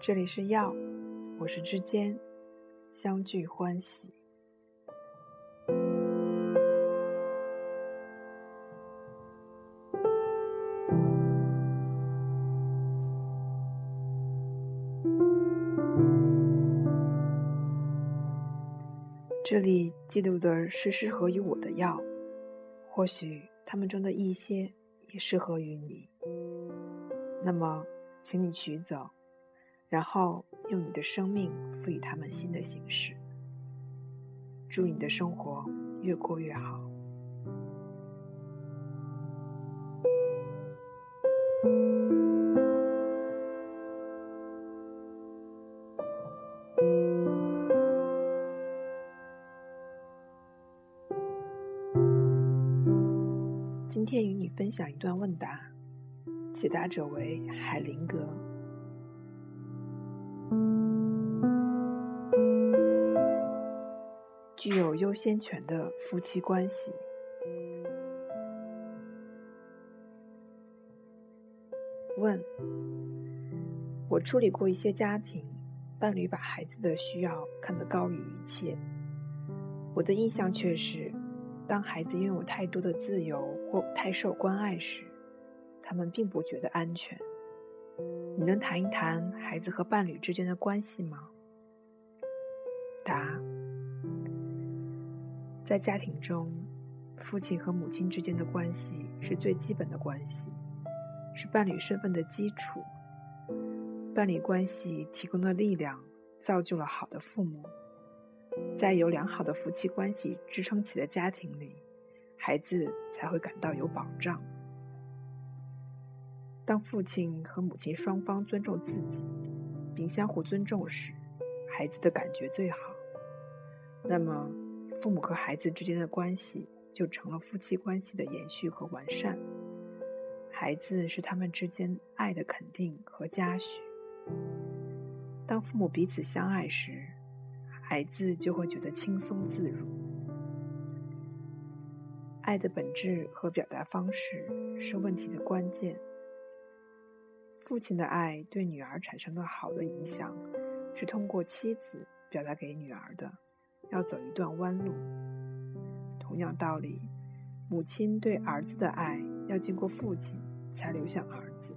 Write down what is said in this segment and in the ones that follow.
这里是药，我是之间，相聚欢喜。这里记录的是适合于我的药，或许他们中的一些也适合于你。那么，请你取走，然后用你的生命赋予他们新的形式。祝你的生活越过越好。今天与你分享一段问答，解答者为海灵格。具有优先权的夫妻关系。问：我处理过一些家庭，伴侣把孩子的需要看得高于一切。我的印象却是。当孩子拥有太多的自由或太受关爱时，他们并不觉得安全。你能谈一谈孩子和伴侣之间的关系吗？答：在家庭中，父亲和母亲之间的关系是最基本的关系，是伴侣身份的基础。伴侣关系提供的力量，造就了好的父母。在有良好的夫妻关系支撑起的家庭里，孩子才会感到有保障。当父亲和母亲双方尊重自己，并相互尊重时，孩子的感觉最好。那么，父母和孩子之间的关系就成了夫妻关系的延续和完善。孩子是他们之间爱的肯定和嘉许。当父母彼此相爱时，孩子就会觉得轻松自如。爱的本质和表达方式是问题的关键。父亲的爱对女儿产生的好的影响，是通过妻子表达给女儿的，要走一段弯路。同样道理，母亲对儿子的爱要经过父亲才流向儿子。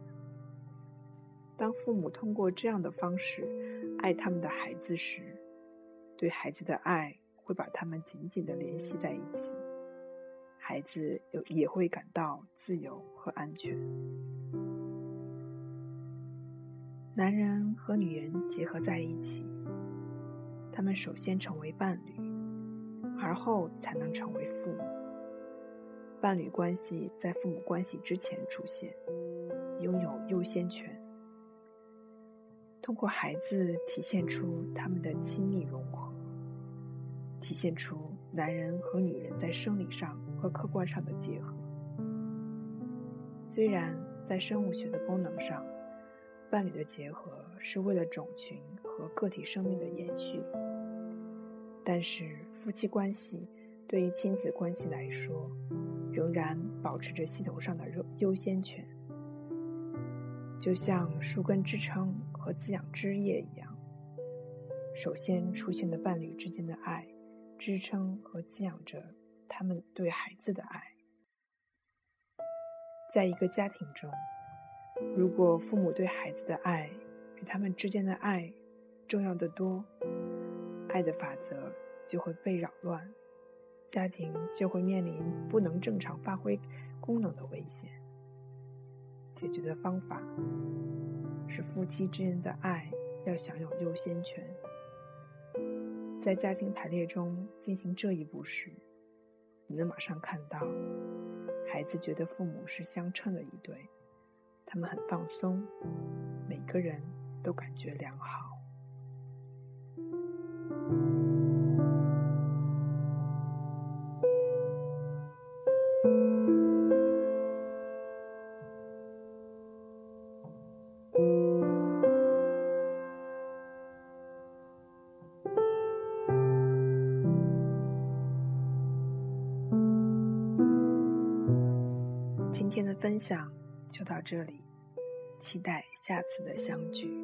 当父母通过这样的方式爱他们的孩子时，对孩子的爱会把他们紧紧的联系在一起，孩子有也会感到自由和安全。男人和女人结合在一起，他们首先成为伴侣，而后才能成为父母。伴侣关系在父母关系之前出现，拥有优先权。通过孩子体现出他们的亲密融合。体现出男人和女人在生理上和客观上的结合。虽然在生物学的功能上，伴侣的结合是为了种群和个体生命的延续，但是夫妻关系对于亲子关系来说，仍然保持着系统上的优优先权，就像树根支撑和滋养枝叶一样，首先出现的伴侣之间的爱。支撑和滋养着他们对孩子的爱。在一个家庭中，如果父母对孩子的爱比他们之间的爱重要的多，爱的法则就会被扰乱，家庭就会面临不能正常发挥功能的危险。解决的方法是夫妻之间的爱要享有优先权。在家庭排列中进行这一步时，你能马上看到，孩子觉得父母是相称的一对，他们很放松，每个人都感觉良好。今天的分享就到这里，期待下次的相聚。